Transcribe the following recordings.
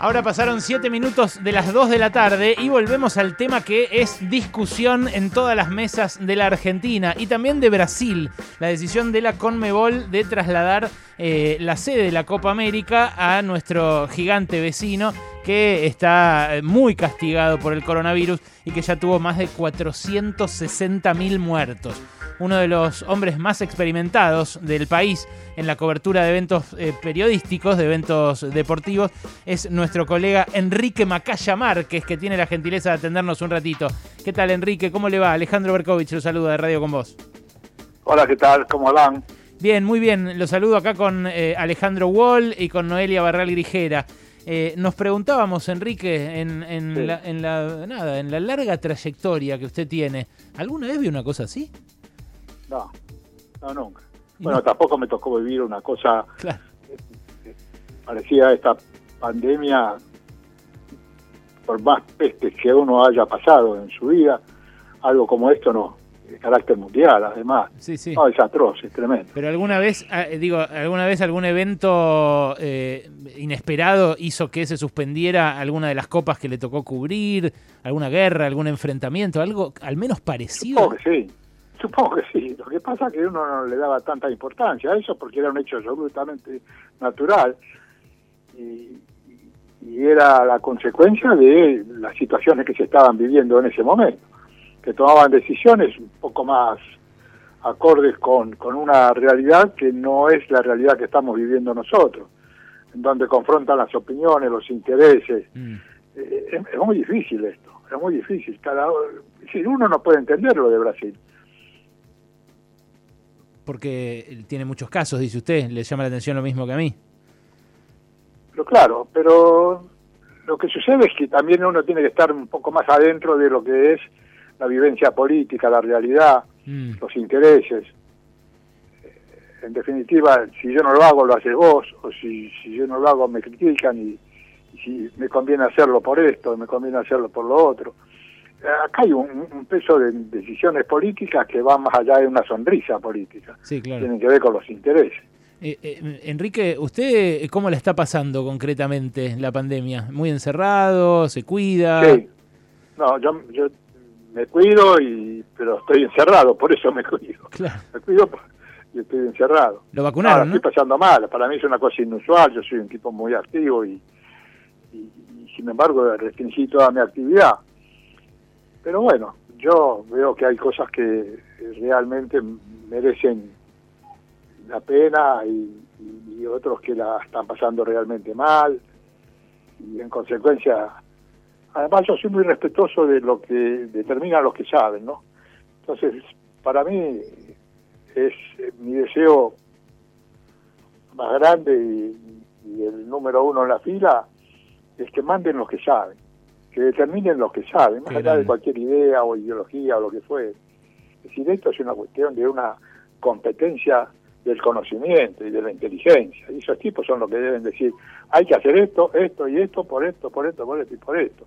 Ahora pasaron 7 minutos de las 2 de la tarde y volvemos al tema que es discusión en todas las mesas de la Argentina y también de Brasil. La decisión de la Conmebol de trasladar eh, la sede de la Copa América a nuestro gigante vecino que está muy castigado por el coronavirus y que ya tuvo más de 460 mil muertos uno de los hombres más experimentados del país en la cobertura de eventos eh, periodísticos, de eventos deportivos, es nuestro colega Enrique Macaya Márquez, que tiene la gentileza de atendernos un ratito. ¿Qué tal, Enrique? ¿Cómo le va? Alejandro Berkovich lo saluda de Radio con vos. Hola, ¿qué tal? ¿Cómo van? Bien, muy bien. Lo saludo acá con eh, Alejandro Wall y con Noelia Barral Grijera. Eh, nos preguntábamos, Enrique, en, la, en, la, nada, en la larga trayectoria que usted tiene, ¿alguna vez vio una cosa así? No, no, nunca. Bueno, tampoco me tocó vivir una cosa claro. parecida a esta pandemia, por más pestes que uno haya pasado en su vida, algo como esto no, de carácter mundial, además. Sí, sí. No, es atroz, es tremendo. Pero alguna vez, ah, digo, alguna vez algún evento eh, inesperado hizo que se suspendiera alguna de las copas que le tocó cubrir, alguna guerra, algún enfrentamiento, algo al menos parecido. Supongo que sí. Supongo que sí. Lo que pasa es que uno no le daba tanta importancia a eso porque era un hecho absolutamente natural y, era la consecuencia de las situaciones que se estaban viviendo en ese momento, que tomaban decisiones un poco más acordes con, con una realidad que no es la realidad que estamos viviendo nosotros, en donde confrontan las opiniones, los intereses. Mm. Eh, es, muy difícil esto, es muy difícil. Cada, si uno no puede entender lo de Brasil porque tiene muchos casos, dice usted, le llama la atención lo mismo que a mí. Pero claro, pero lo que sucede es que también uno tiene que estar un poco más adentro de lo que es la vivencia política, la realidad, mm. los intereses. En definitiva, si yo no lo hago, lo haces vos, o si, si yo no lo hago, me critican y, y si me conviene hacerlo por esto, me conviene hacerlo por lo otro acá hay un, peso de decisiones políticas que va más allá de una sonrisa política. Sí, claro. Tienen que ver con los intereses. Eh, eh, Enrique, ¿usted cómo le está pasando concretamente la pandemia? ¿Muy encerrado? ¿Se cuida? Sí. No, yo, yo me cuido, y pero estoy encerrado, por eso me cuido. Claro. Me cuido y estoy encerrado. ¿Lo vacunaron? No, estoy pasando mal. Para mí es una cosa inusual. Yo soy un tipo muy activo y, y sin embargo restringí toda mi actividad pero bueno, yo veo que hay cosas que realmente merecen la pena y, otros que la están pasando realmente mal. Y en consecuencia además yo soy muy respetuoso de lo que determinan los que saben no entonces para mí es mi deseo más grande y el número uno en la fila es que manden los que saben que determinen lo que saben, más allá de cualquier idea o ideología o lo que fue. Es decir, esto es una cuestión de una competencia del conocimiento y de la inteligencia. Y esos tipos son los que deben decir, hay que hacer esto, esto y esto, por esto, por esto, por esto y por esto.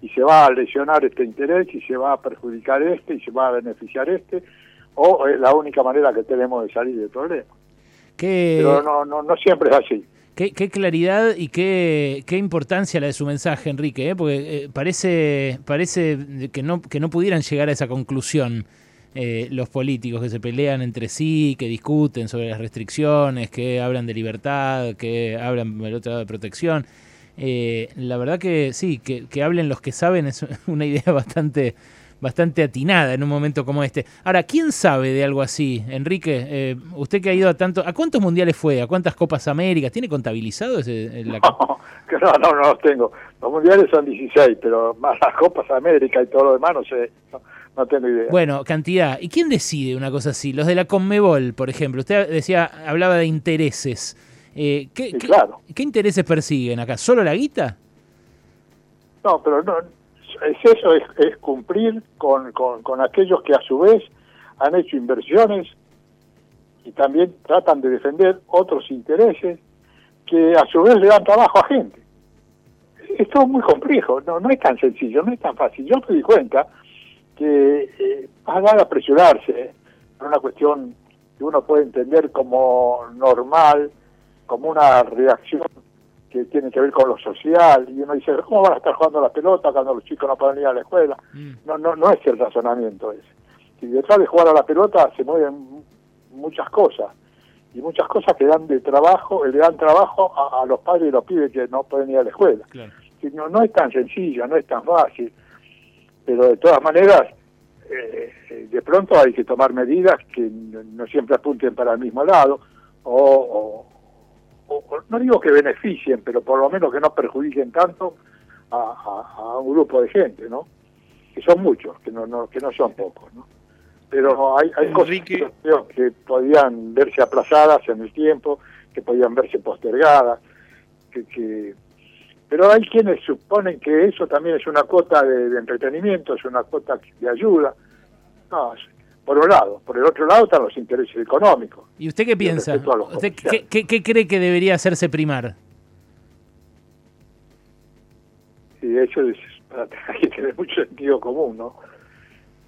Y se va a lesionar este interés y se va a perjudicar este y se va a beneficiar este, o es la única manera que tenemos de salir del problema. Pero no, no, no siempre es así. Qué, claridad y qué, qué, importancia la de su mensaje, Enrique, ¿eh? porque eh, parece, parece que, no, que no pudieran llegar a esa conclusión eh, los políticos que se pelean entre sí, que discuten sobre las restricciones, que hablan de libertad, que hablan del otro lado de protección. la verdad que sí, que, que hablen los que saben es una idea bastante bastante atinada en un momento como este. Ahora, ¿quién sabe de algo así? Enrique, eh, usted que ha ido a tanto, ¿a cuántos mundiales fue? ¿A cuántas Copas Américas? ¿Tiene contabilizado ese? La... No, no, no, los tengo. Los mundiales son 16, pero más las Copas Américas y todo lo demás no sé, no, tengo idea. Bueno, cantidad. ¿Y quién decide una cosa así? Los de la Conmebol, por ejemplo. Usted decía, hablaba de intereses. Eh, ¿qué, claro. ¿Qué intereses persiguen acá? ¿Solo la guita? No, pero no, es eso, es, cumplir con, con, aquellos que a su vez han hecho inversiones y también tratan de defender otros intereses que a su vez le dan trabajo a gente. Esto es muy complejo, no, no es tan sencillo, no es tan fácil. Yo me di cuenta que eh, dar a apresurarse por una cuestión que uno puede entender como normal, como una reacción que tiene que ver con lo social, y uno dice, ¿cómo van a estar jugando a la pelota cuando los chicos no pueden ir a la escuela? Mm. No, no, no es el razonamiento ese. Y detrás de jugar a la pelota se mueven muchas cosas, y muchas cosas que dan de trabajo, le dan trabajo a, a los padres y los pibes que no pueden ir a la escuela. Claro. No, no es tan sencillo, no es tan fácil, pero de todas maneras, eh, de pronto hay que tomar medidas que no, no siempre apunten para el mismo lado, o, o- no digo que beneficien, pero por lo menos que no perjudiquen tanto a, a- a un grupo de gente, ¿no? Que son muchos, que no, no, que no son pocos, ¿no? Pero hay, hay cosas que yo creo que podían verse aplazadas en el tiempo, que podían verse postergadas, que, que pero hay quienes suponen que eso también es una cuota de, de entretenimiento, es una cuota de ayuda. No, por un lado. Por el otro lado están los intereses económicos. ¿Y usted qué piensa? ¿Usted qué, comerciantes. qué- qué cree que debería hacerse primar? Y eso es, hay que tener mucho sentido común, ¿no?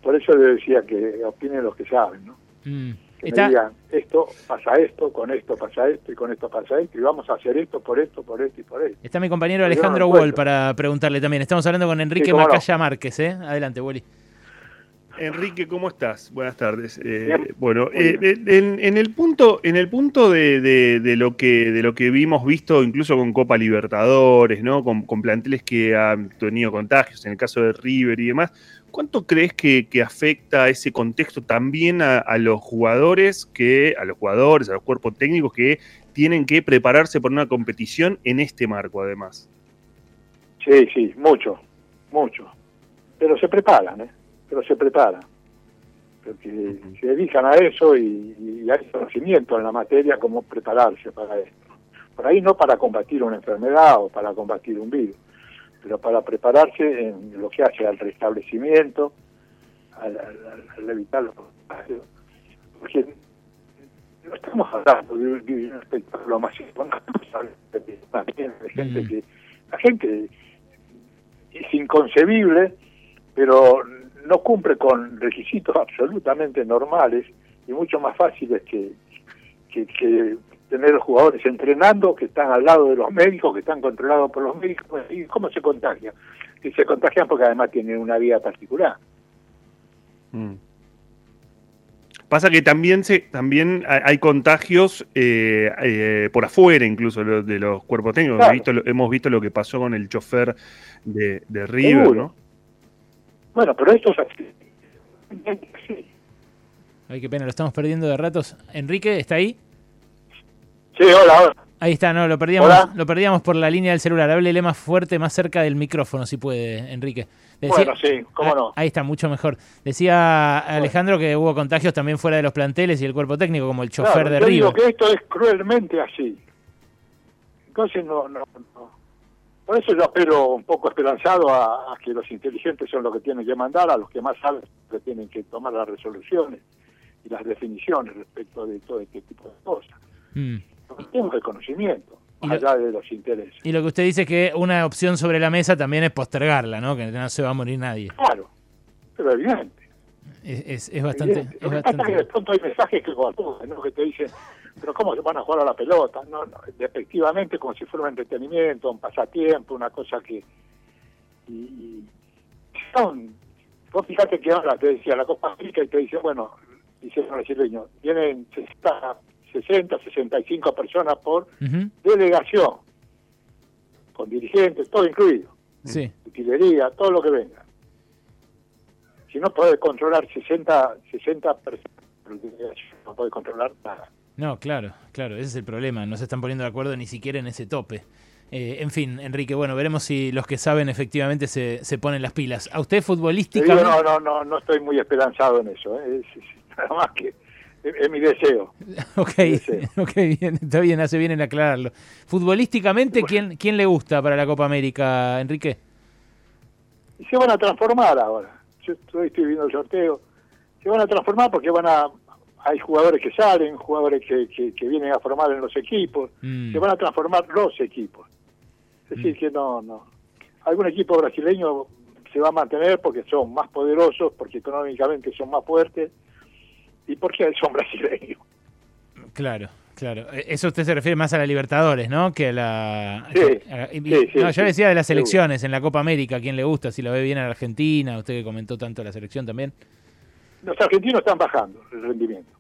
Por eso le decía que opinen los que saben, ¿no? Mm. Que Está- me digan, esto pasa esto, con esto pasa esto, y con esto pasa esto, y vamos a hacer esto por esto, por esto y por esto. Está mi compañero no Alejandro encuentro. Wall para preguntarle también. Estamos hablando con Enrique no. Macaya Márquez, ¿eh? Adelante, Wally. Enrique, ¿cómo estás? Buenas tardes. Eh, bueno, Muy eh, en, en el punto, en el punto de, de- de lo que de lo que vimos visto, incluso con Copa Libertadores, ¿no? Con, con planteles que han tenido contagios, en el caso de River y demás. ¿Cuánto crees que, que afecta ese contexto también a, a los jugadores que, a los jugadores, a los cuerpos técnicos que tienen que prepararse por una competición en este marco, además? Sí, sí, mucho, mucho. Pero se preparan, ¿eh? Pero se preparan. Porque se dedican a eso y, y hay conocimiento en la materia cómo prepararse para esto. Por ahí no para combatir una enfermedad o para combatir un virus, pero para prepararse en lo que hace al restablecimiento, al, al- al evitar los contagios. Porque no estamos hablando de, un- de un espectáculo masivo, no estamos hablando de, gente que... La gente es inconcebible, pero no cumple con requisitos absolutamente normales y mucho más fáciles que, que, que tener los jugadores entrenando, que están al lado de los médicos, que están controlados por los médicos. ¿Y cómo se contagian? Y se contagian porque además tienen una vida particular. Mm. Pasa que también se, también hay contagios eh, eh, por afuera, incluso de los cuerpos técnicos. Claro. Hemos, visto, lo- hemos visto lo que pasó con el chofer de, de River, Seguro. ¿no? Bueno, pero esto es así. Sí, Ay, qué pena, lo estamos perdiendo de ratos. Enrique, ¿está ahí? Sí, hola, hola. Ahí está, no, lo perdíamos, Hola. lo perdíamos por la línea del celular. Háblele más fuerte, más cerca del micrófono, si puede, Enrique. Bueno, sí, cómo Ah, no. Ahí está, mucho mejor. Decía Alejandro que hubo contagios también fuera de los planteles y el cuerpo técnico, como el chofer Claro, de yo digo que esto es cruelmente así. Entonces no, no, no. Por eso yo espero un poco esperanzado a, a que los inteligentes son los que tienen que mandar, a los que más saben que tienen que tomar las resoluciones y las definiciones respecto de todo este tipo de cosas. Mm. Tenemos el conocimiento, Y más lo- allá de los intereses. Y lo que usted dice es que una opción sobre la mesa también es postergarla, ¿no? Que no se va a morir nadie. Claro, pero evidente. Es, es- es bastante... evidente. es Lo que pasa es que de bastante... pronto hay mensajes que coartudan, ¿no? que te dicen, pero ¿cómo se van a jugar a la pelota? No, no, efectivamente como si fuera un entretenimiento, un pasatiempo, una cosa que... Y, y son... Vos fíjate que ahora te decía la Copa América y te dice, bueno, dice el brasileño, tienen 60, 60, 65 personas por delegación, con dirigentes, todo incluido, Sí. utilería, todo lo que venga. Si no podés controlar 60, 60 personas, no podés controlar nada. No, claro, claro, ese es el problema. No se están poniendo de acuerdo ni siquiera en ese tope. Eh, en fin, Enrique, bueno, veremos si los que saben efectivamente se, se ponen las pilas. A usted futbolísticamente... no, no, no, no estoy muy esperanzado en eso. ¿eh? Es, es nada más que es, es mi deseo. Ok, deseo. ok, bien, está bien, hace bien en aclararlo. Futbolísticamente, ¿quién, ¿quién le gusta para la Copa América, Enrique? Se van a transformar ahora. Yo estoy, estoy viendo el sorteo. Se van a transformar porque van a hay jugadores que salen, jugadores que, que, que vienen a formar en los equipos. Mm. Se van a transformar los equipos. Es decir, que no, no. Algún equipo brasileño se va a mantener porque son más poderosos, porque económicamente son más fuertes y porque son brasileños. Claro, Claro, e, eso usted se refiere más a la Libertadores, ¿no? Que a la... Sí, a- sí, sí, no, yo decía de las seguro. selecciones en la Copa América, ¿a quién le gusta? Si lo ve bien a la Argentina, usted que comentó tanto la selección también. Los argentinos están bajando el rendimiento.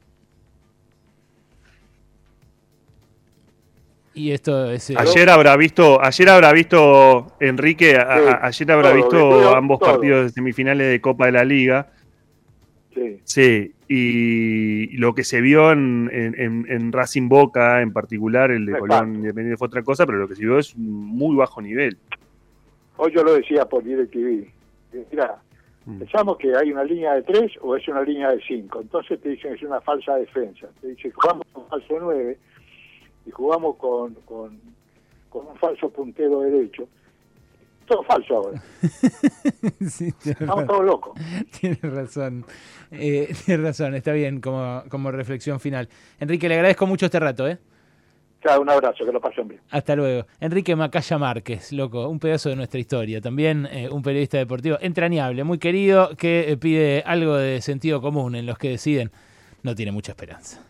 Y esto es... eh, Ayer habrá visto, ayer habrá visto Enrique, a- Sí, a- ayer habrá todo, visto todo, ambos todo. partidos de semifinales de Copa de la Liga. Sí. Sí, y lo que se vio en, en- Racing Boca en particular, el de Exacto. Colón Independiente fue otra cosa, pero lo que se vio es un muy bajo nivel. Hoy yo lo decía por DirecTV. Mira. Pensamos que hay una línea de tres o es una línea de cinco. Entonces te dicen que es una falsa defensa. Te dicen jugamos con falso nueve y jugamos con, con, con un falso puntero derecho. Todo falso ahora. sí, Estamos todos locos. Tiene razón. Eh, tiene razón, está bien como, como reflexión final. Enrique, le agradezco mucho este rato, ¿eh? Un abrazo, que lo pasen bien. Hasta luego. Enrique Macaya Márquez, loco, un pedazo de nuestra historia. También eh, un periodista deportivo entrañable, muy querido, que eh, pide algo de sentido común en los que deciden. No tiene mucha esperanza.